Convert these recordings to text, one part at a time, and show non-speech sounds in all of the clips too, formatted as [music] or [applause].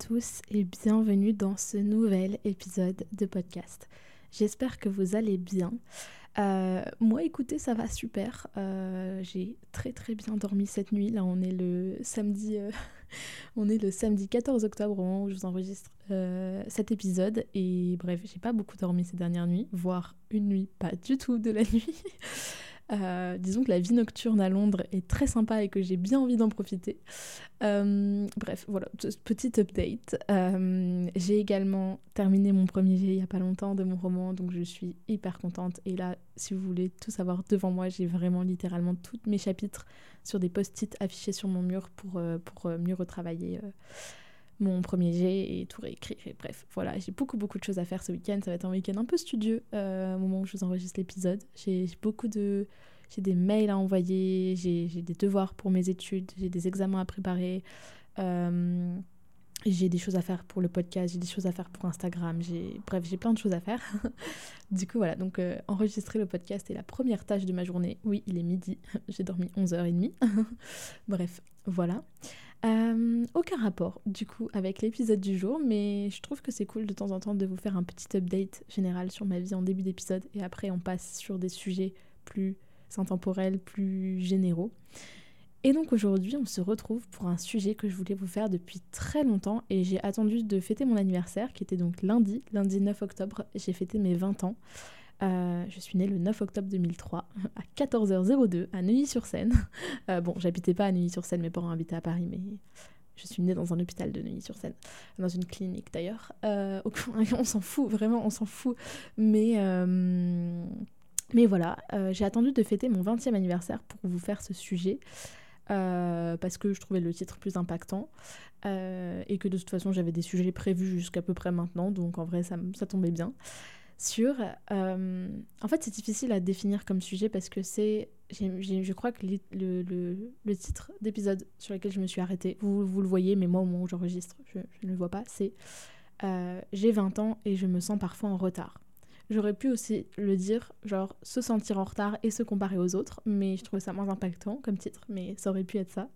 tous et bienvenue dans ce nouvel épisode de podcast. J'espère que vous allez bien. Euh, moi, écoutez, ça va super. Euh, j'ai très très bien dormi cette nuit. Là, on est le samedi, euh, [laughs] on est le samedi 14 octobre au moment où je vous enregistre cet épisode. Et bref, j'ai pas beaucoup dormi ces dernières nuits, voire une nuit, pas du tout de la [laughs] nuit. Euh, disons que la vie nocturne à Londres est très sympa et que j'ai bien envie d'en profiter. Euh, bref, voilà, petite update. Euh, j'ai également terminé mon premier jet il n'y a pas longtemps de mon roman, donc je suis hyper contente. Et là, si vous voulez tout savoir devant moi, j'ai vraiment littéralement tous mes chapitres sur des post-it affichés sur mon mur pour, pour mieux retravailler mon premier jet et tout réécrire. bref, voilà, j'ai beaucoup beaucoup de choses à faire ce week-end. Ça va être un week-end un peu studieux euh, au moment où je vous enregistre l'épisode. J'ai beaucoup de... J'ai des mails à envoyer, j'ai des devoirs pour mes études, j'ai des examens à préparer. Euh, j'ai des choses à faire pour le podcast, j'ai des choses à faire pour Instagram, j'ai bref, j'ai plein de choses à faire. [laughs] du coup voilà, donc euh, enregistrer le podcast est la première tâche de ma journée. Oui, il est midi, [laughs] j'ai dormi 11h30. [laughs] bref, voilà. Euh, aucun rapport du coup avec l'épisode du jour, mais je trouve que c'est cool de temps en temps de vous faire un petit update général sur ma vie en début d'épisode et après on passe sur des sujets plus intemporels, plus généraux. Et donc aujourd'hui on se retrouve pour un sujet que je voulais vous faire depuis très longtemps et j'ai attendu de fêter mon anniversaire qui était donc lundi, lundi 9 octobre, j'ai fêté mes 20 ans. Euh, je suis née le 9 octobre 2003 [laughs] à 14h02 à Neuilly-sur-Seine. [laughs] Euh, bon, j'habitais pas à Neuilly-sur-Seine, mes parents habitaient à Paris, mais je suis née dans un hôpital de Neuilly-sur-Seine, dans une clinique d'ailleurs. Euh, [laughs] on s'en fout, vraiment, on s'en fout. Mais, mais voilà, j'ai attendu de fêter mon 20e anniversaire pour vous faire ce sujet. parce que je trouvais le titre plus impactant et que de toute façon j'avais des sujets prévus jusqu'à peu près maintenant, donc en vrai ça, ça tombait bien sur... Euh, en fait, c'est difficile à définir comme sujet parce que c'est... Je crois que le, le, titre d'épisode sur lequel je me suis arrêtée, vous, vous le voyez, mais moi au moment où j'enregistre, je, ne le vois pas, c'est euh, J'ai 20 ans et je me sens parfois en retard. J'aurais pu aussi le dire, genre se sentir en retard et se comparer aux autres, mais je trouvais ça moins impactant comme titre, mais ça aurait pu être ça.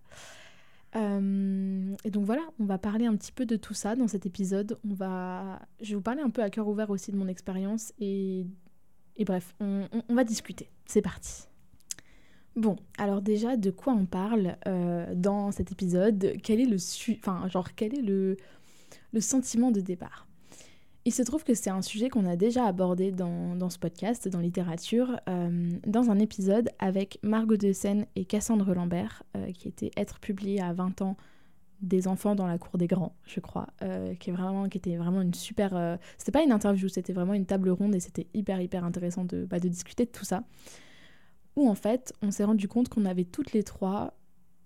Euh, et donc voilà, on va parler un petit peu de tout ça dans cet épisode. On va, je vais vous parler un peu à cœur ouvert aussi de mon expérience et, et bref, on, va discuter. C'est parti. Bon, alors déjà, de quoi on parle euh, dans cet épisode? Quel est le, enfin, genre, quel est le, le sentiment de départ? Il se trouve que c'est un sujet qu'on a déjà abordé dans, ce podcast, dans littérature, euh, dans un épisode avec Margot de et Cassandre Lambert, euh, qui était Être publié à 20 ans des enfants dans la cour des grands, je crois, euh, qui, est vraiment, qui était vraiment une super... c'était pas une interview, c'était vraiment une table ronde et c'était hyper hyper intéressant de, bah, de discuter de tout ça. Où en fait, on s'est rendu compte qu'on avait toutes les trois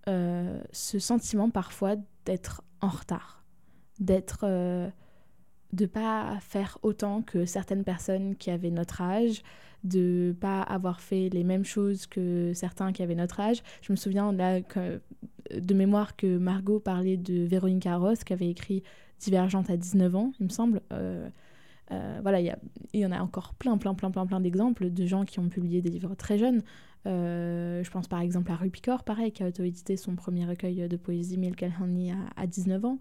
ce sentiment parfois d'être en retard, d'être de pas faire autant que certaines personnes qui avaient notre âge, de pas avoir fait les mêmes choses que certains qui avaient notre âge. Je me souviens là de mémoire que Margot parlait de Véronique Ross qui avait écrit Divergente à 19 ans, il me semble. Euh, euh, voilà, il y, en a encore plein, plein, plein, plein, plein d'exemples de gens qui ont publié des livres très jeunes. Euh, je pense par exemple à Rupicor, pareil, qui a auto-édité son premier recueil de poésie, Milk à, à 19 ans.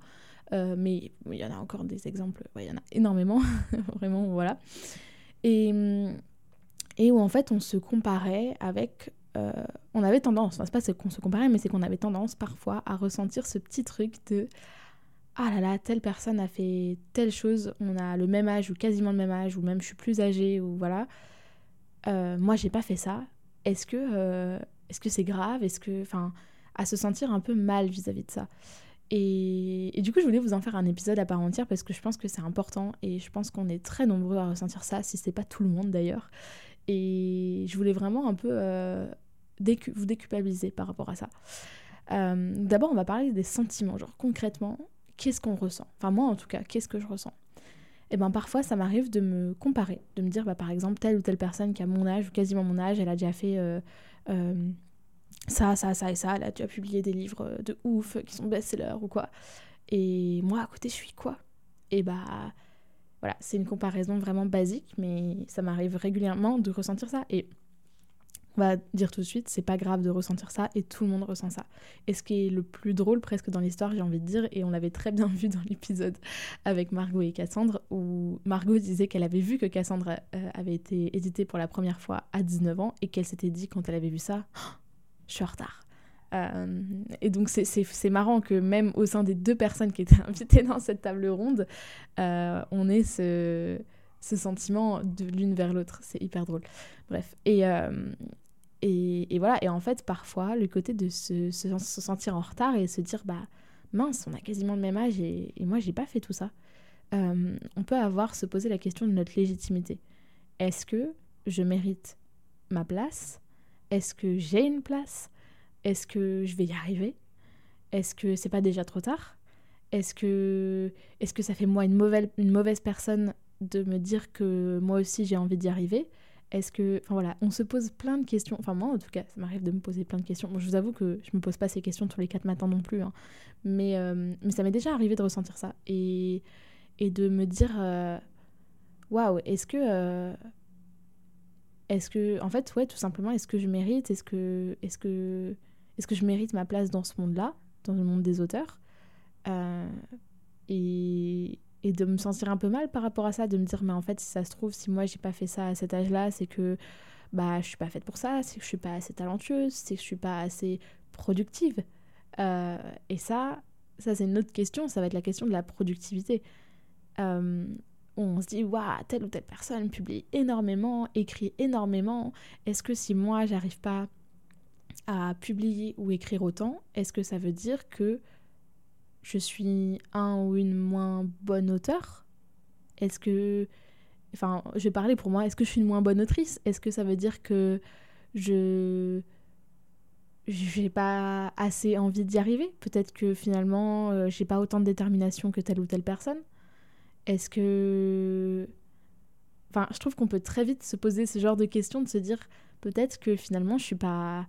Euh, mais il y en a encore des exemples, il y en a énormément, [laughs] vraiment, voilà. Et, et où en fait on se comparait avec... Euh, on avait tendance, enfin c'est pas qu'on se comparait, mais c'est qu'on avait tendance parfois à ressentir ce petit truc de ah là là, telle personne a fait telle chose, on a le même âge ou quasiment le même âge, ou même je suis plus âgée, ou voilà. Euh, moi, j'ai pas fait ça. Est-ce que que c'est grave? Est-ce que. Enfin, à se sentir un peu mal vis-à-vis de ça? Et, du coup, je voulais vous en faire un épisode à part entière parce que je pense que c'est important et je pense qu'on est très nombreux à ressentir ça, si c'est pas tout le monde d'ailleurs. Et je voulais vraiment un peu euh, vous déculpabiliser par rapport à ça. D'abord, on va parler des sentiments, genre concrètement, qu'est-ce qu'on ressent? Enfin, moi en tout cas, qu'est-ce que je ressens? Et eh ben parfois ça m'arrive de me comparer, de me dire bah, par exemple telle ou telle personne qui a mon âge ou quasiment mon âge, elle a déjà fait ça, ça, ça et ça, elle a déjà publié des livres de ouf qui sont best-sellers ou quoi. Et moi à côté je suis quoi? Et bah voilà, c'est une comparaison vraiment basique, mais ça m'arrive régulièrement de ressentir ça. Et on va dire tout de suite, c'est pas grave de ressentir ça et tout le monde ressent ça. Et ce qui est le plus drôle presque dans l'histoire, j'ai envie de dire, et on l'avait très bien vu dans l'épisode avec Margot et Cassandre, où Margot disait qu'elle avait vu que Cassandre euh, avait été éditée pour la première fois à 19 ans et qu'elle s'était dit quand elle avait vu ça, je suis en retard. Euh, et donc c'est marrant que même au sein des deux personnes qui étaient [laughs] invitées dans cette table ronde, euh, on ait ce, ce sentiment de l'une vers l'autre. C'est hyper drôle. Bref. Et, euh, et, et, voilà. Et en fait, parfois, le côté de se, se, sentir en retard et se dire, bah mince, on a quasiment le même âge et, et moi, j'ai pas fait tout ça. on peut avoir se poser la question de notre légitimité. Est-ce que je mérite ma place Est-ce que j'ai une place? Est-ce que je vais y arriver? Est-ce que c'est pas déjà trop tard? Est-ce que, ça fait moi une mauvaise, personne de me dire que moi aussi j'ai envie d'y arriver? Est-ce que. Enfin voilà, on se pose plein de questions. Enfin, moi en tout cas, ça m'arrive de me poser plein de questions. je vous avoue que je me pose pas ces questions tous les quatre matins non plus. Hein. Mais, euh, mais ça m'est déjà arrivé de ressentir ça. Et, de me dire. Euh, waouh, est-ce que. Euh, est-ce que. En fait, ouais, tout simplement, est-ce que je mérite Est-ce que. Est-ce que est-ce que je mérite ma place dans ce monde-là, dans le monde des auteurs euh, et, de me sentir un peu mal par rapport à ça, de me dire mais en fait si ça se trouve si moi j'ai pas fait ça à cet âge-là, c'est que bah je suis pas faite pour ça, c'est que je suis pas assez talentueuse, c'est que je suis pas assez productive. Euh, et ça, ça c'est une autre question, ça va être la question de la productivité. Euh, on se dit waouh telle ou telle personne publie énormément, écrit énormément. Est-ce que si moi j'arrive pas à publier ou écrire autant, est-ce que ça veut dire que je suis un ou une moins bonne auteur Est-ce que... Enfin, je vais parler pour moi, est-ce que je suis une moins bonne autrice? Est-ce que ça veut dire que je j'ai pas assez envie d'y arriver? Peut-être que finalement, euh, j'ai pas autant de détermination que telle ou telle personne Est-ce que... Enfin, je trouve qu'on peut très vite se poser ce genre de questions, de se dire peut-être que finalement, je suis pas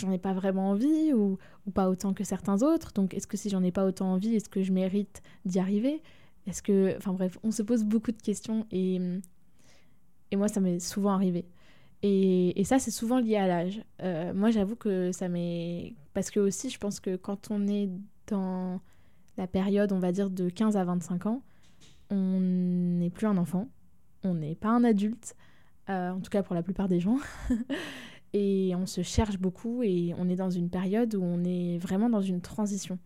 j'en ai pas vraiment envie ou, pas autant que certains autres. Donc est-ce que si j'en ai pas autant envie, est-ce que je mérite d'y arriver? Est-ce que... Enfin bref, on se pose beaucoup de questions et, et moi ça m'est souvent arrivé. Et, et ça c'est souvent lié à l'âge. Euh, moi j'avoue que ça m'est... Parce que aussi je pense que quand on est dans la période on va dire de 15 à 25 ans, on n'est plus un enfant, on n'est pas un adulte, euh, en tout cas pour la plupart des gens. [laughs] et on se cherche beaucoup et on est dans une période où on est vraiment dans une transition.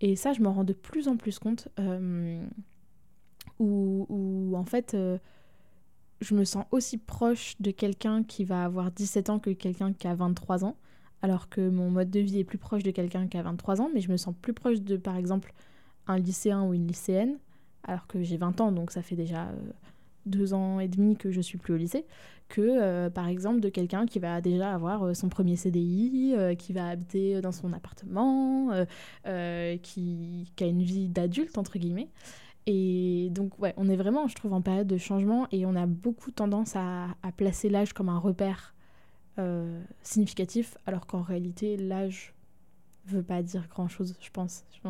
Et ça, je m'en rends de plus en plus compte, euh, où, en fait, euh, je me sens aussi proche de quelqu'un qui va avoir 17 ans que quelqu'un qui a 23 ans, alors que mon mode de vie est plus proche de quelqu'un qui a 23 ans, mais je me sens plus proche de, par exemple, un lycéen ou une lycéenne, alors que j'ai 20 ans, donc ça fait déjà... Euh, deux ans et demi que je suis plus au lycée, que euh, par exemple de quelqu'un qui va déjà avoir euh, son premier CDI, qui va habiter dans son appartement, qui, a une vie d'adulte entre guillemets. Et donc ouais, on est vraiment, je trouve, en période de changement et on a beaucoup tendance à, placer l'âge comme un repère significatif, alors qu'en réalité l'âge veut pas dire grand chose, je pense. Je,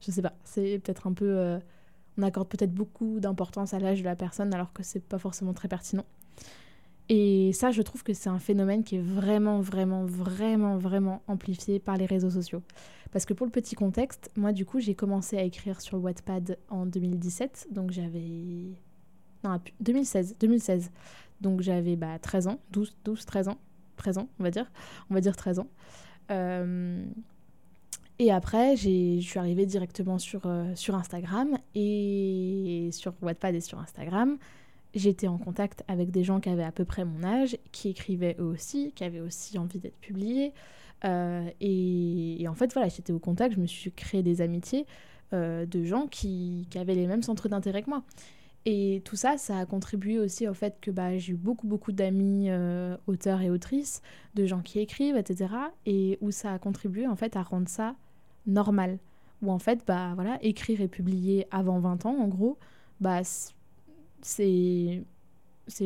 je sais pas, c'est peut-être un peu on accorde peut-être beaucoup d'importance à l'âge de la personne alors que c'est pas forcément très pertinent. Et ça, je trouve que c'est un phénomène qui est vraiment, vraiment, vraiment, vraiment amplifié par les réseaux sociaux. Parce que pour le petit contexte, moi, du coup, j'ai commencé à écrire sur Wattpad en 2017. Donc j'avais. Non, 2016. 2016. Donc j'avais bah, 13 ans, 12, 12, 13 ans. 13 ans, on va dire. On va dire 13 ans. Euh, et après, je suis arrivée directement sur, euh, sur Instagram et sur Wattpad et sur Instagram. J'étais en contact avec des gens qui avaient à peu près mon âge, qui écrivaient eux aussi, qui avaient aussi envie d'être publiés. Euh, et, en fait, voilà, j'étais au contact, je me suis créé des amitiés euh, de gens qui, qui, avaient les mêmes centres d'intérêt que moi. Et tout ça, ça a contribué aussi au fait que bah, j'ai eu beaucoup, beaucoup d'amis auteurs et autrices, de gens qui écrivent, etc. Et où ça a contribué en fait à rendre ça normal. Où en fait, bah voilà, écrire et publier avant 20 ans, en gros, bah c'est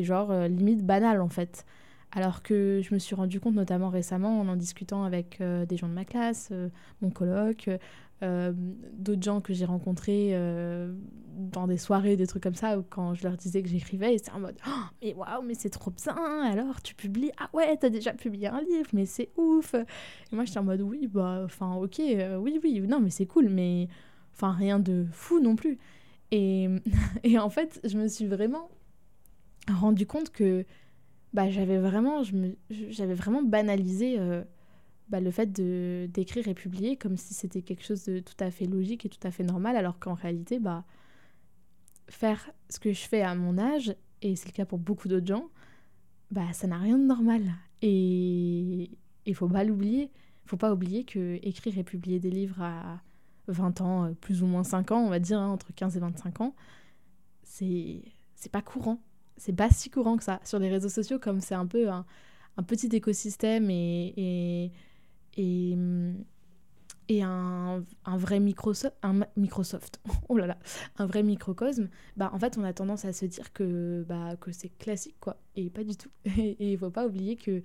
genre euh, limite banal en fait. Alors que je me suis rendu compte, notamment récemment, en en discutant avec euh, des gens de ma classe, mon colloque, euh, d'autres gens que j'ai rencontrés euh, dans des soirées, des trucs comme ça, quand je leur disais que j'écrivais, ils étaient en mode oh, Mais waouh, mais c'est trop bien Alors, tu publies Ah ouais, t'as déjà publié un livre, mais c'est ouf Et moi, j'étais en mode Oui, bah, enfin, ok, euh, oui, oui, non, mais c'est cool, mais enfin, rien de fou non plus. Et, [laughs] et en fait, je me suis vraiment rendu compte que bah, j'avais vraiment, j'avais vraiment banalisé bah, le fait de d'écrire et publier comme si c'était quelque chose de tout à fait logique et tout à fait normal, alors qu'en réalité, bah, faire ce que je fais à mon âge, et c'est le cas pour beaucoup d'autres gens, bah, ça n'a rien de normal. Et il faut pas l'oublier. Faut pas oublier que écrire et publier des livres à 20 ans, euh, plus ou moins 5 ans, on va dire, hein, entre 15 et 25 ans, c'est c'est pas courant. C'est pas si courant que ça. Sur les réseaux sociaux, comme c'est un peu un, petit écosystème et, et et, un, un vrai un Microsoft, [laughs] oh là là, un vrai microcosme, bah en fait on a tendance à se dire que, bah, que c'est classique quoi, et pas du tout. [laughs] Et il faut pas oublier que,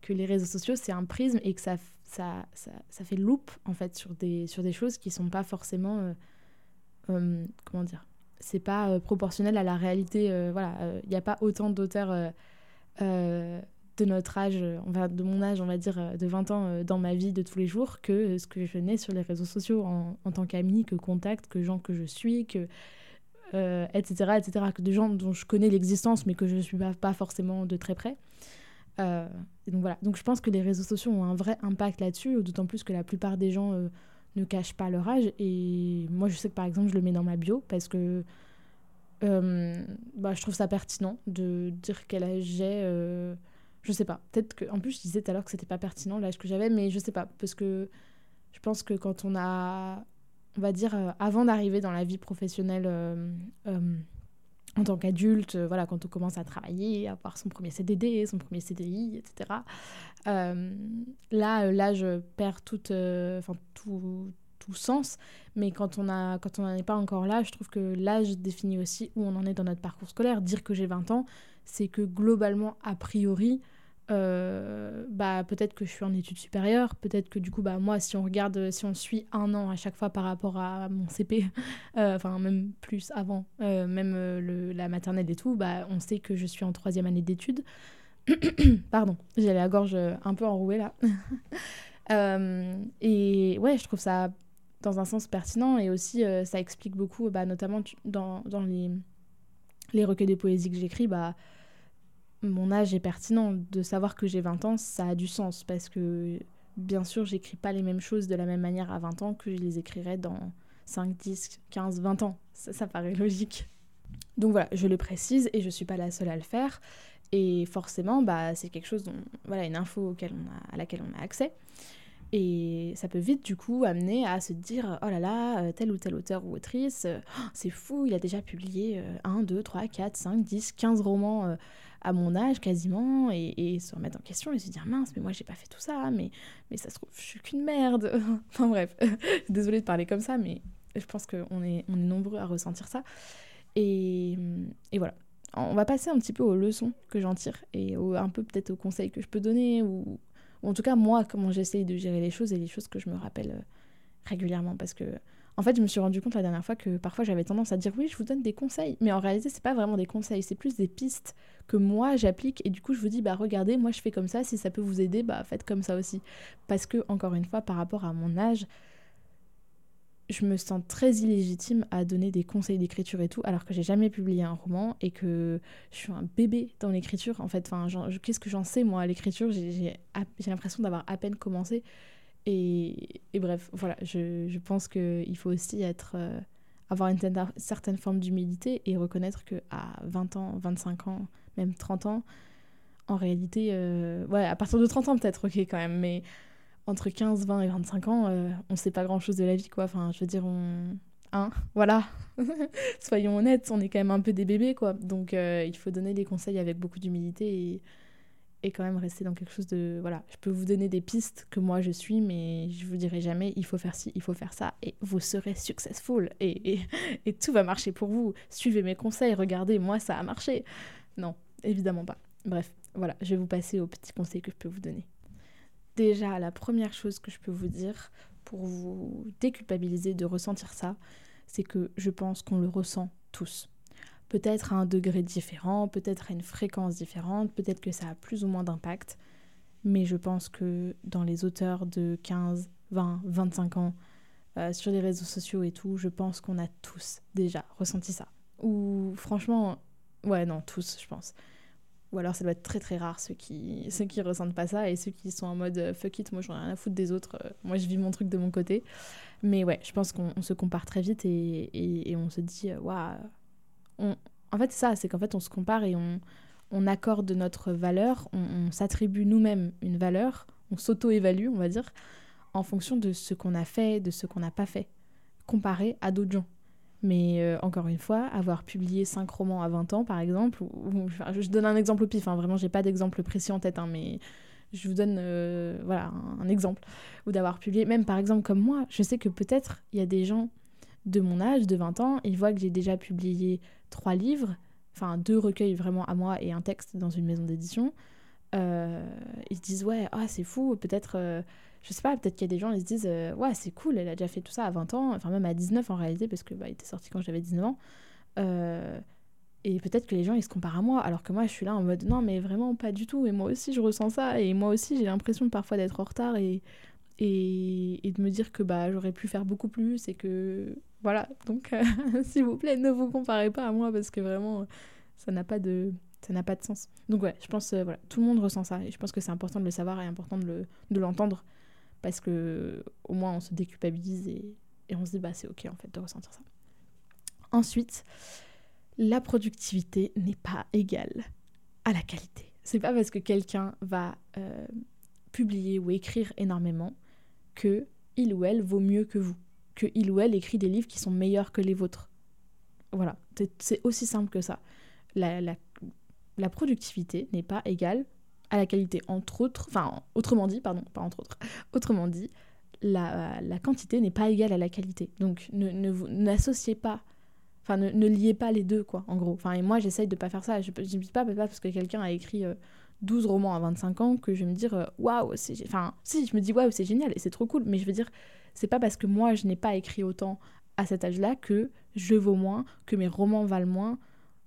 que les réseaux sociaux c'est un prisme et que ça, ça, ça, ça, fait loupe en fait sur des, sur des choses qui sont pas forcément, euh, euh, comment dire, c'est pas euh, proportionnel à la réalité, voilà, il n'y a pas autant d'auteurs de notre âge, de mon âge, on va dire, euh, de 20 ans euh, dans ma vie de tous les jours que ce que je n'ai sur les réseaux sociaux en, tant qu'ami, que contact, que gens que je suis, que, etc., euh, etc., que des gens dont je connais l'existence mais que je ne suis pas, pas, forcément de très près. donc voilà, donc je pense que les réseaux sociaux ont un vrai impact là-dessus, d'autant plus que la plupart des gens ne cachent pas leur âge. Et moi, je sais que par exemple, je le mets dans ma bio parce que bah, je trouve ça pertinent de dire quel âge j'ai je sais pas. Peut-être que. En plus, je disais tout à l'heure que c'était pas pertinent l'âge que j'avais, mais je sais pas. Parce que je pense que quand on a. On va dire, euh, avant d'arriver dans la vie professionnelle euh, euh, en tant qu'adulte, voilà, quand on commence à travailler, à avoir son premier CDD, son premier CDI, etc. là, l'âge perd toute, enfin tout, tout sens. Mais quand on a, quand on n'en est pas encore là, je trouve que l'âge définit aussi où on en est dans notre parcours scolaire. Dire que j'ai 20 ans, c'est que globalement, a priori, euh, bah, peut-être que je suis en études supérieures, peut-être que du coup, bah, moi, si on regarde, si on suit un an à chaque fois par rapport à mon CP, [laughs] euh, enfin même plus avant, euh, même le, la maternelle et tout, bah, on sait que je suis en troisième année d'études. [coughs] Pardon, j'ai la gorge un peu enrouée là. [laughs] et ouais, je trouve ça dans un sens pertinent et aussi ça explique beaucoup, bah, notamment dans, dans les, les recueils de poésie que j'écris, bah, mon âge est pertinent. De savoir que j'ai 20 ans, ça a du sens parce que bien sûr, j'écris pas les mêmes choses de la même manière à 20 ans que je les écrirais dans 5, 10, 15, 20 ans. Ça, paraît logique. Donc voilà, je le précise et je suis pas la seule à le faire. Et forcément, bah, c'est quelque chose dont, voilà, une info à laquelle on a accès. Et ça peut vite, du coup, amener à se dire oh là là, euh, tel ou tel auteur ou autrice, euh, oh, c'est fou, il a déjà publié 1, 2, 3, 4, 5, 10, 15 romans euh, à mon âge quasiment, et, se remettre en question et se dire mince, mais moi j'ai pas fait tout ça, mais, mais ça se trouve, je suis qu'une merde. [laughs] enfin bref, [laughs] désolée de parler comme ça, mais je pense qu'on est, on est nombreux à ressentir ça. Et, et voilà. On va passer un petit peu aux leçons que j'en tire et un peu peut-être aux conseils que je peux donner ou en tout cas, moi, comment j'essaye de gérer les choses et les choses que je me rappelle euh, régulièrement. Parce que, en fait, je me suis rendu compte la dernière fois que parfois j'avais tendance à dire oui, je vous donne des conseils. Mais en réalité, c'est pas vraiment des conseils, c'est plus des pistes que moi j'applique. Et du coup, je vous dis, bah regardez, moi je fais comme ça, si ça peut vous aider, bah faites comme ça aussi. Parce que, encore une fois, par rapport à mon âge, je me sens très illégitime à donner des conseils d'écriture et tout, alors que j'ai jamais publié un roman et que je suis un bébé dans l'écriture. En fait, enfin, qu'est-ce que j'en sais moi à l'écriture? J'ai l'impression d'avoir à peine commencé. Et, et bref, voilà, je, je pense qu'il faut aussi être, euh, avoir une certaine forme d'humilité et reconnaître que à 20 ans, 25 ans, même 30 ans, en réalité, euh, ouais, à partir de 30 ans peut-être, ok quand même, mais entre 15, 20 et 25 ans, euh, on sait pas grand-chose de la vie, quoi. Enfin, je veux dire, on... hein, voilà. [laughs] Soyons honnêtes, on est quand même un peu des bébés, quoi. Donc euh, il faut donner des conseils avec beaucoup d'humilité et, et quand même rester dans quelque chose de... Voilà, je peux vous donner des pistes que moi je suis, mais je vous dirai jamais, il faut faire ci, il faut faire ça, et vous serez successful, et, et, [laughs] et tout va marcher pour vous. Suivez mes conseils, regardez, moi ça a marché. Non, évidemment pas. Bref, voilà, je vais vous passer aux petits conseils que je peux vous donner. Déjà, la première chose que je peux vous dire pour vous déculpabiliser de ressentir ça, c'est que je pense qu'on le ressent tous. Peut-être à un degré différent, peut-être à une fréquence différente, peut-être que ça a plus ou moins d'impact, mais je pense que dans les auteurs de 15, 20, 25 ans, euh, sur les réseaux sociaux et tout, je pense qu'on a tous déjà ressenti ça. Ou franchement, ouais, non, tous, je pense. Ou alors ça doit être très très rare ceux qui, ceux qui ressentent pas ça et ceux qui sont en mode euh, fuck it, moi j'en ai rien à foutre des autres, euh, moi je vis mon truc de mon côté. Mais ouais, je pense qu'on se compare très vite et, et, on se dit, euh, waouh. En fait, c'est ça, c'est qu'en fait on se compare et on, on accorde notre valeur, on, on s'attribue nous-mêmes une valeur, on s'auto-évalue, on va dire, en fonction de ce qu'on a fait, de ce qu'on n'a pas fait, comparé à d'autres gens. Mais euh, encore une fois, avoir publié 5 romans à 20 ans, par exemple, ou, je donne un exemple au pif, hein, vraiment, j'ai pas d'exemple précis en tête, hein, mais je vous donne euh, voilà, un, exemple. Ou d'avoir publié, même par exemple comme moi, je sais que peut-être il y a des gens de mon âge, de 20 ans, ils voient que j'ai déjà publié 3 livres, enfin deux recueils vraiment à moi et un texte dans une maison d'édition. Euh, ils se disent, ouais, ah, c'est fou, peut-être je sais pas, peut-être qu'il y a des gens, ils se disent, euh, ouais, c'est cool, elle a déjà fait tout ça à 20 ans, enfin même à 19 en réalité, parce que bah, était sorti quand j'avais 19 ans. Euh, et peut-être que les gens, ils se comparent à moi, alors que moi, je suis là en mode, non, mais vraiment pas du tout. Et moi aussi, je ressens ça, et moi aussi, j'ai l'impression parfois d'être en retard et, et, et, de me dire que bah, j'aurais pu faire beaucoup plus, et que voilà. Donc, euh, [laughs] s'il vous plaît, ne vous comparez pas à moi, parce que vraiment, ça n'a pas de ça n'a pas de sens. Donc ouais, je pense, voilà, tout le monde ressent ça, et je pense que c'est important de le savoir et important de l'entendre parce que au moins on se déculpabilise et, et on se dit bah c'est ok en fait de ressentir ça. Ensuite, la productivité n'est pas égale à la qualité. C'est pas parce que quelqu'un va euh, publier ou écrire énormément que il ou elle vaut mieux que vous, que il ou elle écrit des livres qui sont meilleurs que les vôtres. Voilà, c'est aussi simple que ça. La, la, productivité n'est pas égale à la qualité. Entre autres, enfin, autrement dit, pardon, pas entre autres, [laughs] autrement dit, la, la quantité n'est pas égale à la qualité. Donc, ne, n'associez pas, enfin, ne, ne, liez pas les deux, quoi, en gros. Enfin, et moi, j'essaye de pas faire ça. Je ne dis pas, pas parce que quelqu'un a écrit 12 euh, romans à 25 ans que je vais me dire, euh, waouh, c'est. Enfin, si, je me dis, waouh, c'est génial et c'est trop cool, mais je veux dire, c'est pas parce que moi, je n'ai pas écrit autant à cet âge-là que je vaux moins, que mes romans valent moins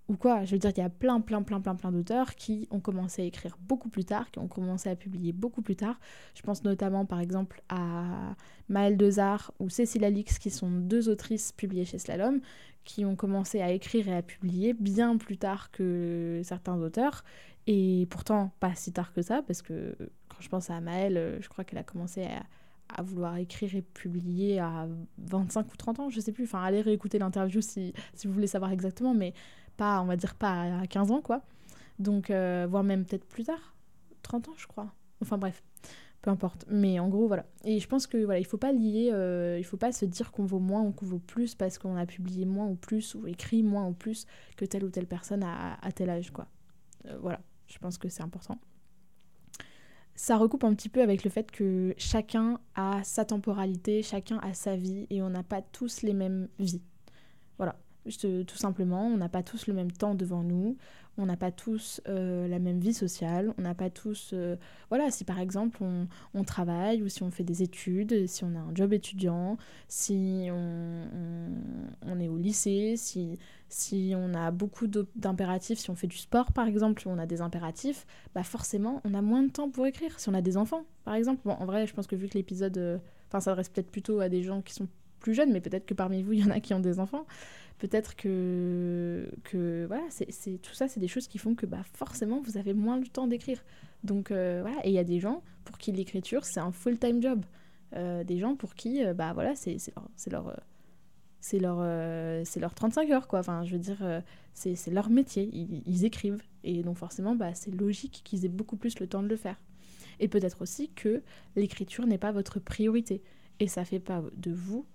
ou quoi. Je veux dire, il y a plein, plein, plein, plein, plein d'auteurs qui ont commencé à écrire beaucoup plus tard, qui ont commencé à publier beaucoup plus tard. Je pense notamment, par exemple, à Maëlle Dezard ou Cécile Alix, qui sont deux autrices publiées chez Slalom, qui ont commencé à écrire et à publier bien plus tard que certains auteurs. Et pourtant, pas si tard que ça, parce que quand je pense à Maëlle, je crois qu'elle a commencé à à vouloir écrire et publier à 25 ou 30 ans, je sais plus. Enfin, allez réécouter l'interview si, si vous voulez savoir exactement, mais pas, on va dire, pas à 15 ans, quoi. Donc, euh, voire même peut-être plus tard, 30 ans, je crois. Enfin, bref, peu importe. Mais en gros, voilà. Et je pense que voilà, il faut pas lier, euh, il faut pas se dire qu'on vaut moins ou qu'on vaut plus parce qu'on a publié moins ou plus ou écrit moins ou plus que telle ou telle personne à, tel âge, quoi. Euh, voilà, je pense que c'est important. Ça recoupe un petit peu avec le fait que chacun a sa temporalité, chacun a sa vie et on n'a pas tous les mêmes vies. Voilà tout simplement, on n'a pas tous le même temps devant nous, on n'a pas tous euh, la même vie sociale, on n'a pas tous... Euh, voilà, si par exemple on, on, travaille ou si on fait des études, si on a un job étudiant, si on, on, est au lycée, si, si on a beaucoup d'impératifs, si on fait du sport par exemple, on a des impératifs, bah forcément on a moins de temps pour écrire. Si on a des enfants par exemple, bon en vrai je pense que vu que l'épisode... Euh, enfin ça s'adresse peut-être plutôt à des gens qui sont plus jeunes, mais peut-être que parmi vous il y en a qui ont des enfants peut-être que, voilà, c'est, tout ça, c'est des choses qui font que bah, forcément, vous avez moins le temps d'écrire. Donc euh, voilà, et il y a des gens pour qui l'écriture, c'est un full-time job. Euh, des gens pour qui, euh, bah voilà, c'est, leur... C'est leur c'est leur, leur 35 heures, quoi. Enfin, je veux dire, c'est, c'est leur métier. Ils, ils, écrivent. Et donc, forcément, bah, c'est logique qu'ils aient beaucoup plus le temps de le faire. Et peut-être aussi que l'écriture n'est pas votre priorité. Et ça fait pas de vous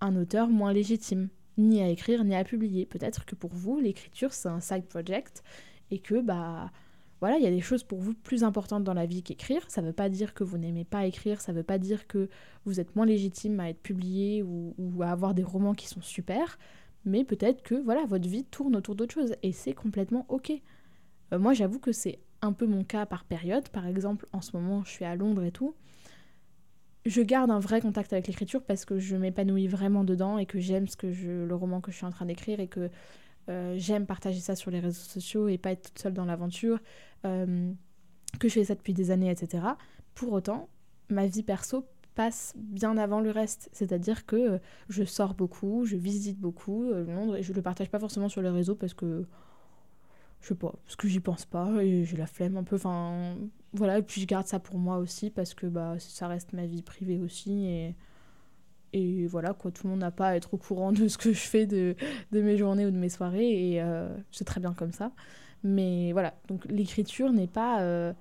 un auteur moins légitime, ni à écrire, ni à publier. Peut-être que pour vous, l'écriture, c'est un side project et que, bah, voilà, il y a des choses pour vous plus importantes dans la vie qu'écrire. Ça ne veut pas dire que vous n'aimez pas écrire, ça ne veut pas dire que vous êtes moins légitime à être publié ou, à avoir des romans qui sont super, mais peut-être que, voilà, votre vie tourne autour d'autre chose et c'est complètement ok. Euh, moi, j'avoue que c'est un peu mon cas par période. Par exemple, en ce moment, je suis à Londres et tout. Je garde un vrai contact avec l'écriture parce que je m'épanouis vraiment dedans et que j'aime ce que je, le roman que je suis en train d'écrire et que euh, j'aime partager ça sur les réseaux sociaux et pas être toute seule dans l'aventure, euh, que je fais ça depuis des années, etc. Pour autant, ma vie perso passe bien avant le reste. C'est-à-dire que je sors beaucoup, je visite beaucoup Londres et je le partage pas forcément sur les réseaux parce que je sais pas, parce que j'y pense pas et j'ai la flemme un peu. Enfin, voilà, et puis je garde ça pour moi aussi parce que bah, ça reste ma vie privée aussi. Et, et voilà, quoi, tout le monde n'a pas à être au courant de ce que je fais de, de mes journées ou de mes soirées et euh, c'est très bien comme ça. Mais voilà, donc l'écriture n'est pas, euh,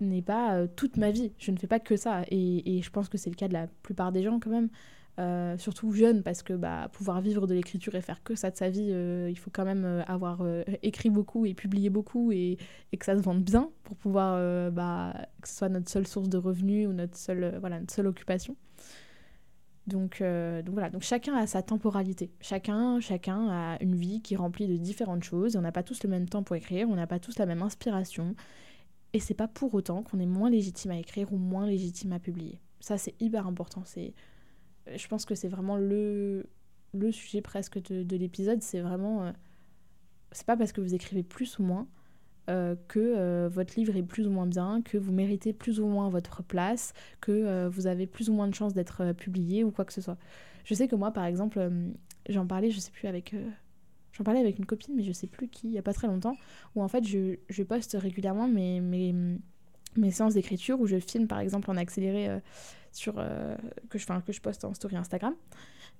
n'est pas euh, toute ma vie. Je ne fais pas que ça. Et, et je pense que c'est le cas de la plupart des gens quand même. Euh, surtout jeune, parce que bah, pouvoir vivre de l'écriture et faire que ça de sa vie, euh, il faut quand même euh, avoir écrit beaucoup et publié beaucoup et, et, que ça se vende bien pour pouvoir bah, que ce soit notre seule source de revenus ou notre seule, voilà, notre seule occupation. Donc, donc voilà, donc chacun a sa temporalité. Chacun, chacun a une vie qui est remplie de différentes choses. On n'a pas tous le même temps pour écrire, on n'a pas tous la même inspiration. Et c'est pas pour autant qu'on est moins légitime à écrire ou moins légitime à publier. Ça, c'est hyper important. C'est je pense que c'est vraiment le, le sujet presque de, de l'épisode. C'est vraiment. Euh, c'est pas parce que vous écrivez plus ou moins euh, que euh, votre livre est plus ou moins bien, que vous méritez plus ou moins votre place, que vous avez plus ou moins de chances d'être publié ou quoi que ce soit. Je sais que moi, par exemple, j'en parlais, je sais plus avec. J'en parlais avec une copine, mais je sais plus qui, il y a pas très longtemps, où en fait je, je poste régulièrement mes, mes, mes séances d'écriture, où je filme par exemple en accéléré sur, euh, que, je, que je poste en story Instagram.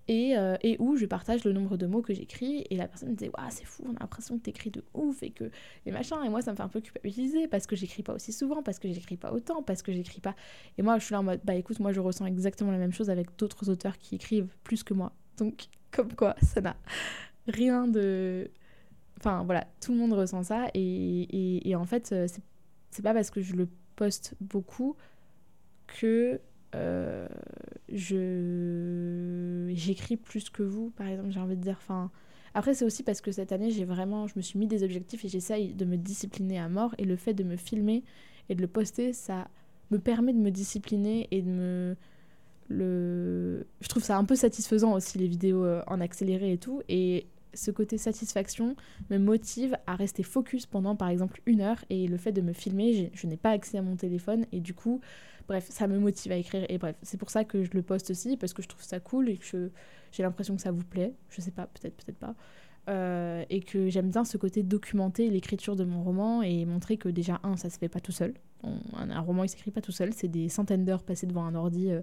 Et, euh, et, où je partage le nombre de mots que j'écris. Et la personne me disait waouh c'est fou on a l'impression que t'écris de ouf et que les machins et moi ça me fait un peu culpabiliser parce que j'écris pas aussi souvent parce que j'écris pas autant parce que j'écris pas. Et moi je suis là en mode bah écoute moi je ressens exactement la même chose avec d'autres auteurs qui écrivent plus que moi. Donc comme quoi ça n'a rien de enfin voilà tout le monde ressent ça. Et, et, et en fait euh, c'est pas parce que je le poste beaucoup que euh, je j'écris plus que vous, par exemple, j'ai envie de dire. Enfin, après, c'est aussi parce que cette année, j'ai vraiment, je me suis mis des objectifs et j'essaye de me discipliner à mort. Et le fait de me filmer et de le poster, ça me permet de me discipliner et de me le je trouve ça un peu satisfaisant aussi les vidéos euh, en accéléré et tout et ce côté satisfaction me motive à rester focus pendant par exemple une heure et le fait de me filmer je n'ai pas accès à mon téléphone et du coup Bref, ça me motive à écrire. Et bref, c'est pour ça que je le poste aussi, parce que je trouve ça cool et que j'ai l'impression que ça vous plaît. Je sais pas, peut-être, peut-être pas. Euh, et que j'aime bien ce côté documenter l'écriture de mon roman et montrer que déjà, un, ça se fait pas tout seul. un, roman, il s'écrit pas tout seul. C'est des centaines d'heures passées devant un ordi. Euh,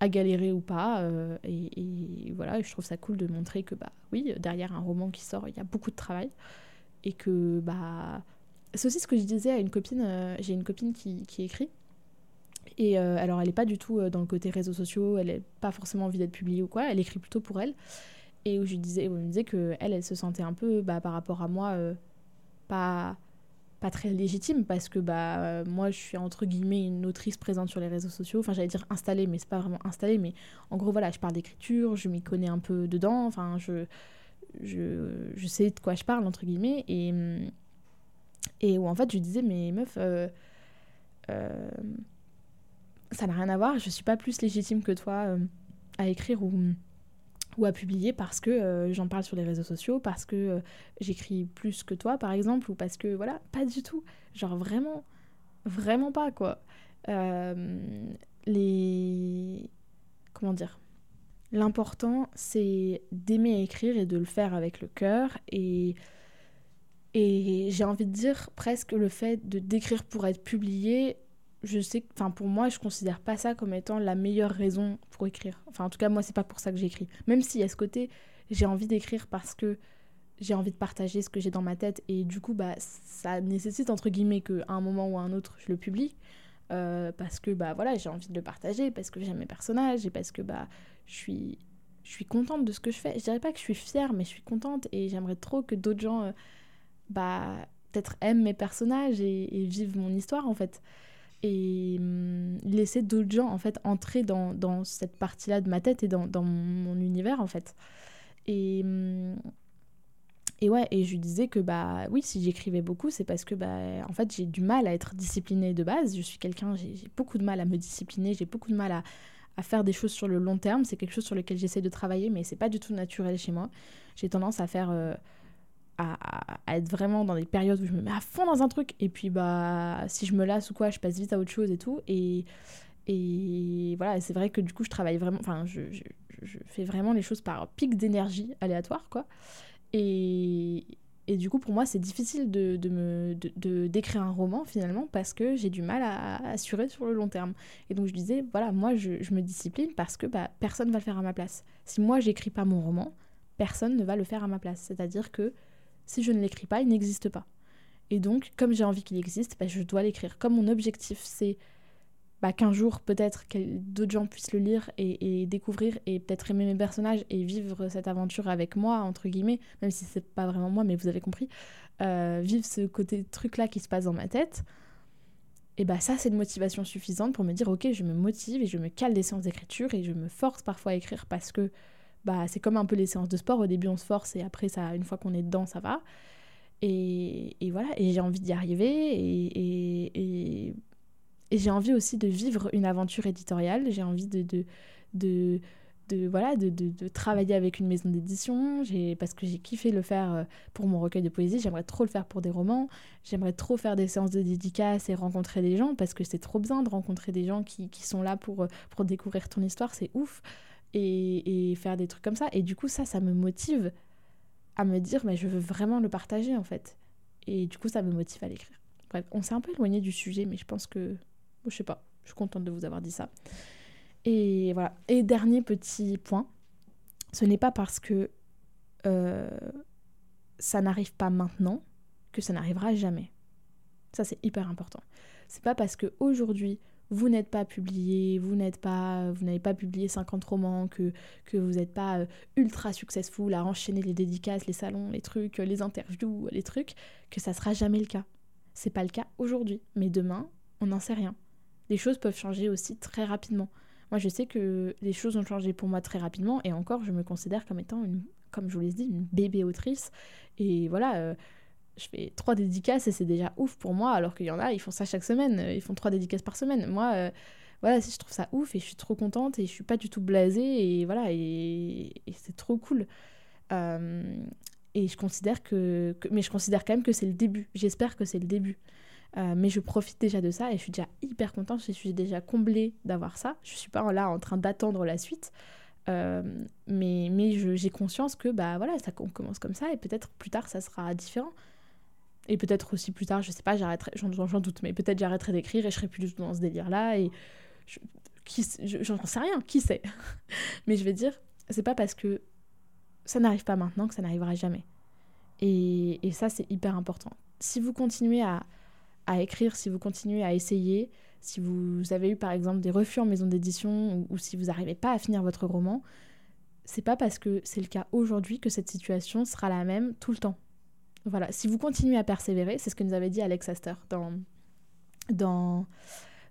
à galérer ou pas. Euh, et, voilà, je trouve ça cool de montrer que, bah oui, derrière un roman qui sort, il y a beaucoup de travail. Et que, bah. C'est aussi ce que je disais à une copine. J'ai une copine qui, écrit et euh, alors, elle n'est pas du tout euh, dans le côté réseaux sociaux, elle n'a pas forcément envie d'être publiée ou quoi, elle écrit plutôt pour elle. Et où je disais, où elle me disait qu'elle, elle se sentait un peu, bah, par rapport à moi, euh, pas, pas très légitime, parce que bah, moi, je suis entre guillemets une autrice présente sur les réseaux sociaux. Enfin, j'allais dire installée, mais c'est pas vraiment installée, mais en gros, voilà, je parle d'écriture, je m'y connais un peu dedans, enfin, je, je, sais de quoi je parle, entre guillemets. Et, et où en fait, je disais, mais meuf, euh, ça n'a rien à voir, je suis pas plus légitime que toi euh, à écrire ou, ou à publier parce que euh, j'en parle sur les réseaux sociaux, parce que euh, j'écris plus que toi par exemple, ou parce que voilà, pas du tout. Genre vraiment, vraiment pas quoi. les. Comment dire? L'important c'est d'aimer écrire et de le faire avec le cœur et. Et j'ai envie de dire presque le fait de d'écrire pour être publié, je sais enfin pour moi je considère pas ça comme étant la meilleure raison pour écrire enfin en tout cas moi c'est pas pour ça que j'écris même si à ce côté j'ai envie d'écrire parce que j'ai envie de partager ce que j'ai dans ma tête et du coup bah ça nécessite entre guillemets que à un moment ou à un autre je le publie euh, parce que bah voilà j'ai envie de le partager parce que j'aime mes personnages et parce que bah je suis je suis contente de ce que je fais. Je dirais pas que je suis fière, mais je suis contente et j'aimerais trop que d'autres gens, euh, bah, peut-être aiment mes personnages et, vivent mon histoire en fait. Et hum, laisser d'autres gens en fait entrer dans, dans cette partie-là de ma tête et dans, dans mon, univers en fait. Et. Hum, et ouais, et je lui disais que bah oui, si j'écrivais beaucoup, c'est parce que bah en fait j'ai du mal à être disciplinée de base. Je suis quelqu'un, j'ai beaucoup de mal à me discipliner, j'ai beaucoup de mal à, à faire des choses sur le long terme. C'est quelque chose sur lequel j'essaie de travailler, mais c'est pas du tout naturel chez moi. J'ai tendance à faire. Euh, à, à, être vraiment dans des périodes où je me mets à fond dans un truc, et puis bah si je me lasse ou quoi, je passe vite à autre chose et tout. Et, et voilà, c'est vrai que du coup, je travaille vraiment. Enfin, je, je, fais vraiment les choses par pic d'énergie aléatoire, quoi. Et, et du coup, pour moi, c'est difficile de, de me de, d'écrire un roman finalement parce que j'ai du mal à, assurer sur le long terme. Et donc je disais, voilà, moi je, je me discipline parce que bah, personne ne va le faire à ma place. Si moi j'écris pas mon roman, personne ne va le faire à ma place. C'est-à-dire que si je ne l'écris pas, il n'existe pas. Et donc, comme j'ai envie qu'il existe, bah, je dois l'écrire. Comme mon objectif, c'est bah, qu'un jour peut-être d'autres gens puissent le lire et, découvrir et peut-être aimer mes personnages et vivre cette aventure avec moi, entre guillemets, même si c'est pas vraiment moi, mais vous avez compris, euh, vivre ce côté truc-là qui se passe dans ma tête, et bah ça c'est une motivation suffisante pour me dire ok je me motive et je me cale des séances d'écriture et je me force parfois à écrire parce que bah c'est comme un peu les séances de sport, au début on se force et après ça une fois qu'on est dedans ça va. Et, et voilà, et j'ai envie d'y arriver. Et, et et j'ai envie aussi de vivre une aventure éditoriale, j'ai envie de, de, de, de voilà, de, de, travailler avec une maison d'édition, parce que j'ai kiffé le faire euh, pour mon recueil de poésie, j'aimerais trop le faire pour des romans, j'aimerais trop faire des séances de dédicaces et rencontrer des gens, parce que c'est trop bien de rencontrer des gens qui, qui sont là pour, euh, pour découvrir ton histoire, c'est ouf, et, faire des trucs comme ça. Et du coup, ça, ça me motive à me dire, mais je veux vraiment le partager en fait. Et du coup, ça me motive à l'écrire. Bref, on s'est un peu éloigné du sujet, mais je pense que je sais pas, je suis contente de vous avoir dit ça. Et voilà. Et dernier petit point, ce n'est pas parce que euh, ça n'arrive pas maintenant que ça n'arrivera jamais. Ça c'est hyper important. C'est pas parce que aujourd'hui vous n'êtes pas publié, vous n'êtes pas, vous n'avez pas publié 50 romans, que, que vous n'êtes pas euh, ultra successful à enchaîner les dédicaces, les salons, les trucs, les interviews, les trucs, que ça sera jamais le cas. C'est pas le cas aujourd'hui, mais demain, on n'en sait rien les choses peuvent changer aussi très rapidement. Moi, je sais que les choses ont changé pour moi très rapidement, et encore, je me considère comme étant, une, comme je vous l'ai dit, une bébé autrice. Et voilà, euh, je fais trois dédicaces et c'est déjà ouf pour moi, alors qu'il y en a, ils font ça chaque semaine, ils font trois dédicaces par semaine. Moi, euh, voilà, je trouve ça ouf et je suis trop contente et je suis pas du tout blasée, et voilà, et, c'est trop cool. Euh, et je considère que, Mais je considère quand même que c'est le début. J'espère que c'est le début. Euh, mais je profite déjà de ça et je suis déjà hyper contente, je suis déjà comblée d'avoir ça. Je suis pas là en train d'attendre la suite. Euh, mais mais j'ai conscience que bah voilà, ça on commence comme ça et peut-être plus tard ça sera différent. Et peut-être aussi plus tard, je sais pas, j'arrêterai, j'en doute, mais peut-être j'arrêterai d'écrire et je serai plus dans ce délire-là. Et j'en sais rien, qui sait? [laughs] Mais je vais dire, c'est pas parce que ça n'arrive pas maintenant que ça n'arrivera jamais. Et, et ça, c'est hyper important. Si vous continuez à, écrire, si vous continuez à essayer, si vous avez eu par exemple des refus en maison d'édition ou, si vous n'arrivez pas à finir votre roman, c'est pas parce que c'est le cas aujourd'hui que cette situation sera la même tout le temps. Voilà, si vous continuez à persévérer, c'est ce que nous avait dit Alex Astor dans, dans,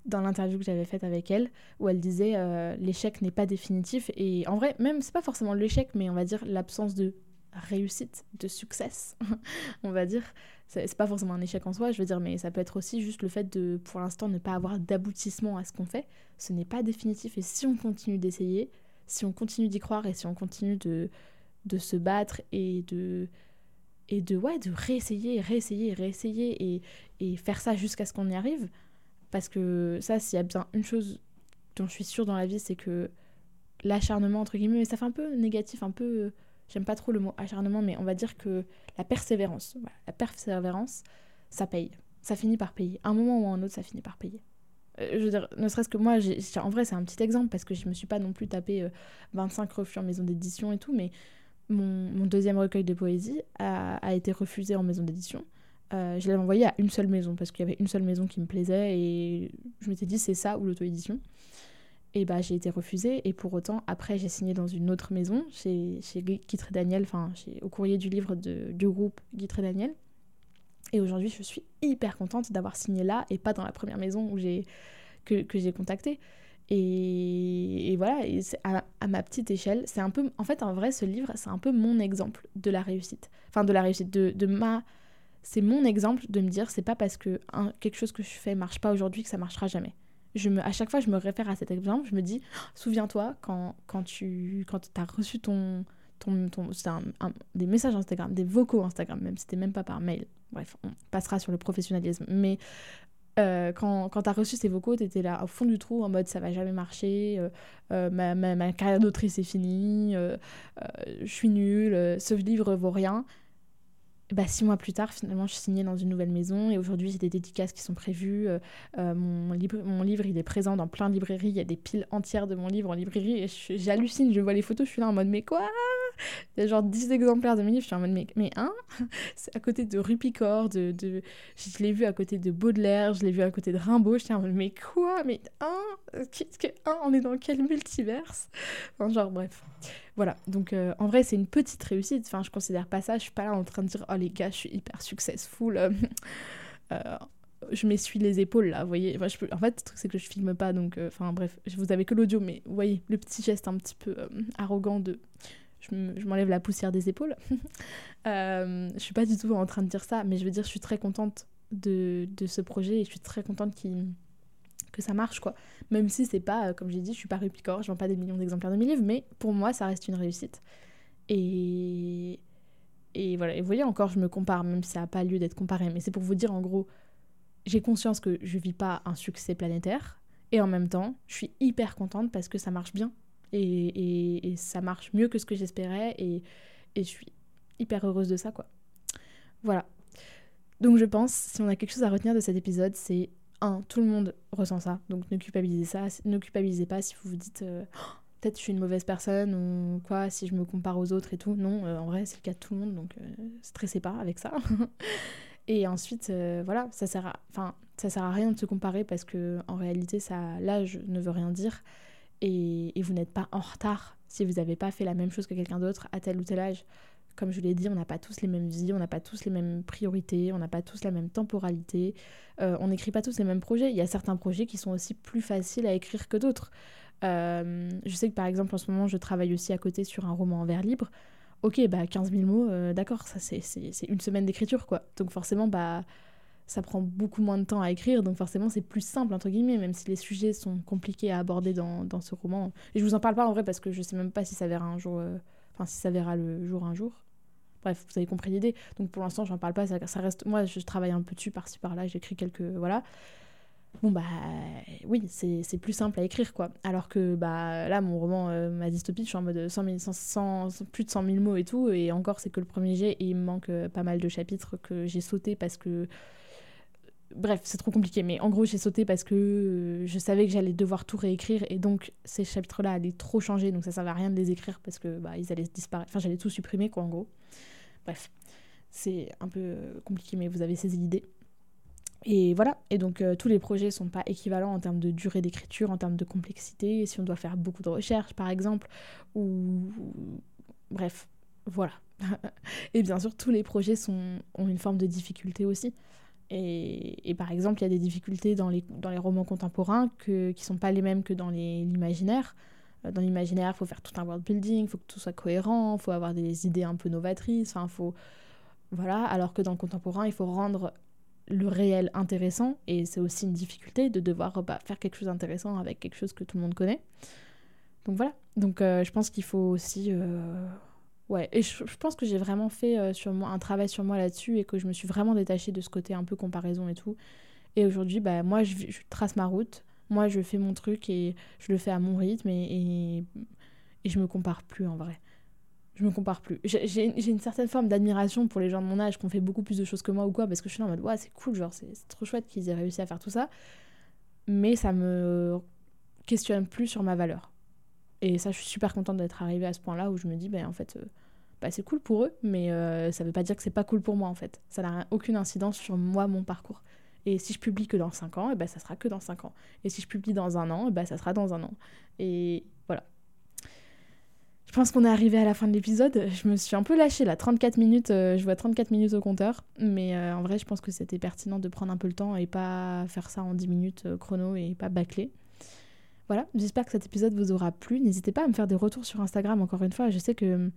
dans l'interview que j'avais faite avec elle, où elle disait euh, l'échec n'est pas définitif. Et en vrai, même c'est pas forcément l'échec, mais on va dire l'absence de réussite, de succès, [laughs] on va dire. C'est pas forcément un échec en soi, je veux dire, mais ça peut être aussi juste le fait de, pour l'instant, ne pas avoir d'aboutissement à ce qu'on fait. Ce n'est pas définitif. Et si on continue d'essayer, si on continue d'y croire et si on continue de, de se battre et de, et de, ouais, de réessayer, réessayer, réessayer et, et faire ça jusqu'à ce qu'on y arrive, parce que ça, s'il y a bien une chose dont je suis sûre dans la vie, c'est que l'acharnement, entre guillemets, ça fait un peu négatif, un peu J'aime pas trop le mot acharnement, mais on va dire que la persévérance, la persévérance, ça paye. Ça finit par payer. un moment ou un autre, ça finit par payer. Euh, je veux dire, ne serait-ce que moi, en vrai, c'est un petit exemple parce que je me suis pas non plus tapé 25 euh, refus en maison d'édition et tout, mais mon, deuxième recueil de poésie a, été refusé en maison d'édition. Euh, je l'avais envoyé à une seule maison parce qu'il y avait une seule maison qui me plaisait et je m'étais dit c'est ça ou l'auto-édition. Et bah j'ai été refusée et pour autant après j'ai signé dans une autre maison chez, chez Guy Daniel, enfin au courrier du livre de, du groupe Guy Daniel. Et aujourd'hui je suis hyper contente d'avoir signé là et pas dans la première maison où j'ai que, que j'ai contacté. Et, voilà, à, ma petite échelle, c'est un peu, en fait, en vrai, ce livre, c'est un peu mon exemple de la réussite. Enfin, de la réussite, de, de ma, c'est mon exemple de me dire, c'est pas parce que quelque chose que je fais marche pas aujourd'hui que ça marchera jamais. Je me, à chaque fois, je me réfère à cet exemple, je me dis, souviens-toi quand, quand tu quand as reçu ton, ton, ton des messages Instagram, des vocaux Instagram, même c'était même pas par mail. Bref, on passera sur le professionnalisme. Mais euh, quand, quand tu as reçu ces vocaux, tu étais là au fond du trou en mode ça va jamais marcher, euh, euh, ma, ma, carrière d'autrice est finie, je suis nulle, ce livre vaut rien. Bah, six mois plus tard, finalement, je signais dans une nouvelle maison et aujourd'hui, j'ai des dédicaces qui sont prévues. mon, livre, mon livre, il est présent dans plein de librairies. Il y a des piles entières de mon livre en librairie et j'hallucine. Je vois les photos, je suis là en mode mais quoi? Il y a genre 10 exemplaires de mes livres, je suis en mode, mais, mais hein? C'est à côté de Rupicor, de, de... je l'ai vu à côté de Baudelaire, je l'ai vu à côté de Rimbaud, je suis en mode, mais quoi? Mais hein? Qu'est-ce que hein? On est dans quel multiverse? Enfin, genre, bref. Voilà, donc euh, en vrai, c'est une petite réussite. Enfin, je considère pas ça, je suis pas là en train de dire, oh les gars, je suis hyper successful. euh, je m'essuie les épaules là, vous voyez. Enfin, je peux... En fait, le truc c'est que je filme pas, donc euh, enfin bref, vous avez que l'audio, mais vous voyez le petit geste un petit peu euh, arrogant de je m'enlève la poussière des épaules. [laughs] euh, je suis pas du tout en train de dire ça, mais je veux dire, je suis très contente de, ce projet et je suis très contente que ça marche, quoi. Même si c'est pas, euh, comme j'ai dit, je suis pas Rupicor, je vends pas des millions d'exemplaires de mes livres, mais pour moi, ça reste une réussite. Et. Et voilà, et vous voyez encore, je me compare, même si ça n'a pas lieu d'être comparé, mais c'est pour vous dire en gros, j'ai conscience que je vis pas un succès planétaire, et en même temps, je suis hyper contente parce que ça marche bien et, ça marche mieux que ce que j'espérais et, je suis hyper heureuse de ça quoi. Voilà. Donc je pense, si on a quelque chose à retenir de cet épisode, c'est un, tout le monde ressent ça, donc ne culpabilisez, ça, ne culpabilisez pas si vous vous dites euh, oh, peut-être je suis une mauvaise personne ou quoi, si je me compare aux autres et tout. Non, euh, en vrai c'est le cas de tout le monde, donc euh, stressez pas avec ça. [laughs] et ensuite, voilà, ça sert à, ça sert à rien de se comparer parce que en réalité, ça, l'âge ne veut rien dire et, vous n'êtes pas en retard si vous n'avez pas fait la même chose que quelqu'un d'autre à tel ou tel âge. Comme je l'ai dit, on n'a pas tous les mêmes vies, on n'a pas tous les mêmes priorités, on n'a pas tous la même temporalité, euh, on n'écrit pas tous les mêmes projets. Il y a certains projets qui sont aussi plus faciles à écrire que d'autres. Euh, je sais que par exemple en ce moment je travaille aussi à côté sur un roman en vers libre. Ok, bah 15 000 mots, euh, d'accord, ça c'est une semaine d'écriture quoi. Donc forcément, bah ça prend beaucoup moins de temps à écrire, donc forcément c'est plus simple, entre guillemets, même si les sujets sont compliqués à aborder dans, dans ce roman. Et je vous en parle pas en vrai parce que je sais même pas si ça verra un jour, euh, enfin si ça verra le jour un jour. Bref, vous avez compris l'idée. Donc pour l'instant j'en parle pas, ça, ça, reste... Moi je travaille un peu dessus par-ci par-là, j'écris quelques... Voilà. Bon bah oui, c'est plus simple à écrire quoi. Alors que bah là mon roman, euh, ma dystopie, je suis en mode 100 100, plus de 100 000 mots et tout, et encore c'est que le premier jet et il me manque euh, pas mal de chapitres que j'ai sauté parce que Bref, c'est trop compliqué, mais en gros, j'ai sauté parce que euh, je savais que j'allais devoir tout réécrire et donc ces chapitres-là allaient trop changer, donc ça servait à rien de les écrire parce que bah, ils allaient disparaître. Enfin, j'allais tout supprimer, quoi, en gros. Bref, c'est un peu euh, compliqué, mais vous avez saisi l'idée. Et voilà, et donc euh, tous les projets sont pas équivalents en termes de durée d'écriture, en termes de complexité, si on doit faire beaucoup de recherches par exemple, ou bref, voilà. [laughs] et bien sûr, tous les projets ont une forme de difficulté aussi. Et, par exemple, il y a des difficultés dans les, dans les romans contemporains que, qui ne sont pas les mêmes que dans l'imaginaire. Euh, dans l'imaginaire, il faut faire tout un world building, il faut que tout soit cohérent, il faut avoir des idées un peu novatrices, enfin, faut... Voilà, alors que dans le contemporain, il faut rendre le réel intéressant, et c'est aussi une difficulté de devoir bah, faire quelque chose d'intéressant avec quelque chose que tout le monde connaît. Donc voilà, donc euh, je pense qu'il faut aussi... Euh, Ouais, et je, pense que j'ai vraiment fait euh, sur moi, un travail sur moi là-dessus et que je me suis vraiment détachée de ce côté un peu comparaison et tout. Et aujourd'hui, bah, moi, je, trace ma route, moi, je fais mon truc et je le fais à mon rythme et, et, et je me compare plus en vrai. Je me compare plus. J'ai une certaine forme d'admiration pour les gens de mon âge qui ont fait beaucoup plus de choses que moi ou quoi, parce que je suis en mode, ouais, c'est cool, genre, c'est trop chouette qu'ils aient réussi à faire tout ça. Mais ça me questionne plus sur ma valeur. Et ça, je suis super contente d'être arrivée à ce point-là où je me dis, ben en fait, euh, bah, c'est cool pour eux, mais euh, ça veut pas dire que c'est pas cool pour moi en fait. Ça n'a aucune incidence sur moi, mon parcours. Et si je publie que dans 5 ans, et eh ben ça sera que dans 5 ans. Et si je publie dans un an, et eh ben ça sera dans un an. Et voilà. Je pense qu'on est arrivé à la fin de l'épisode. Je me suis un peu lâchée là, 34 minutes, euh, je vois 34 minutes au compteur. Mais euh, en vrai, je pense que c'était pertinent de prendre un peu le temps et pas faire ça en 10 minutes chrono et pas bâcler. Voilà, j'espère que cet épisode vous aura plu. N'hésitez pas à me faire des retours sur Instagram, encore une fois. Je sais que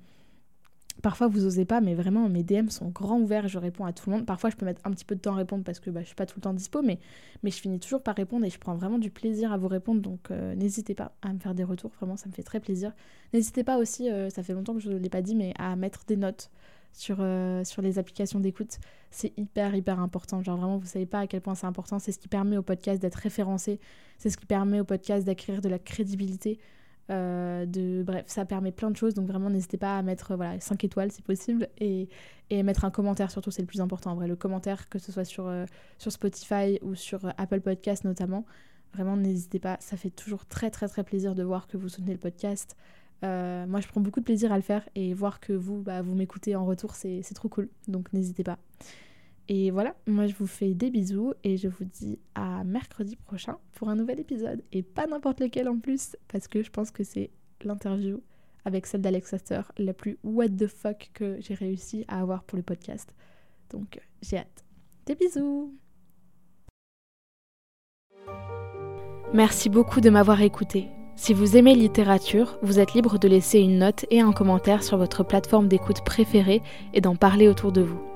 Parfois, vous osez pas, mais vraiment, mes DM sont grands ouverts je réponds à tout le monde. Parfois, je peux mettre un petit peu de temps à répondre parce que bah, je suis pas tout le temps dispo, mais, je finis toujours par répondre et je prends vraiment du plaisir à vous répondre. Donc, euh, n'hésitez pas à me faire des retours. Vraiment, ça me fait très plaisir. N'hésitez pas aussi, euh, ça fait longtemps que je ne l'ai pas dit, mais à mettre des notes sur, euh, sur les applications d'écoute. C'est hyper, hyper important. Genre, vraiment, vous savez pas à quel point c'est important. C'est ce qui permet au podcast d'être référencé. C'est ce qui permet au podcast d'acquérir de la crédibilité. Euh, de, bref, ça permet plein de choses, donc vraiment n'hésitez pas à mettre voilà, 5 étoiles si possible et, et mettre un commentaire surtout, c'est le plus important en vrai. Le commentaire, que ce soit sur, euh, Spotify ou sur euh, Apple Podcast notamment, vraiment n'hésitez pas, ça fait toujours très très très plaisir de voir que vous soutenez le podcast. moi je prends beaucoup de plaisir à le faire et voir que vous, bah, vous m'écoutez en retour, c'est trop cool, donc n'hésitez pas. Et voilà, moi je vous fais des bisous et je vous dis à mercredi prochain pour un nouvel épisode. Et pas n'importe lequel en plus, parce que je pense que c'est l'interview avec celle d'Alex Astor la plus what the fuck que j'ai réussi à avoir pour le podcast. Donc j'ai hâte. Des bisous Merci beaucoup de m'avoir écouté. Si vous aimez littérature, vous êtes libre de laisser une note et un commentaire sur votre plateforme d'écoute préférée et d'en parler autour de vous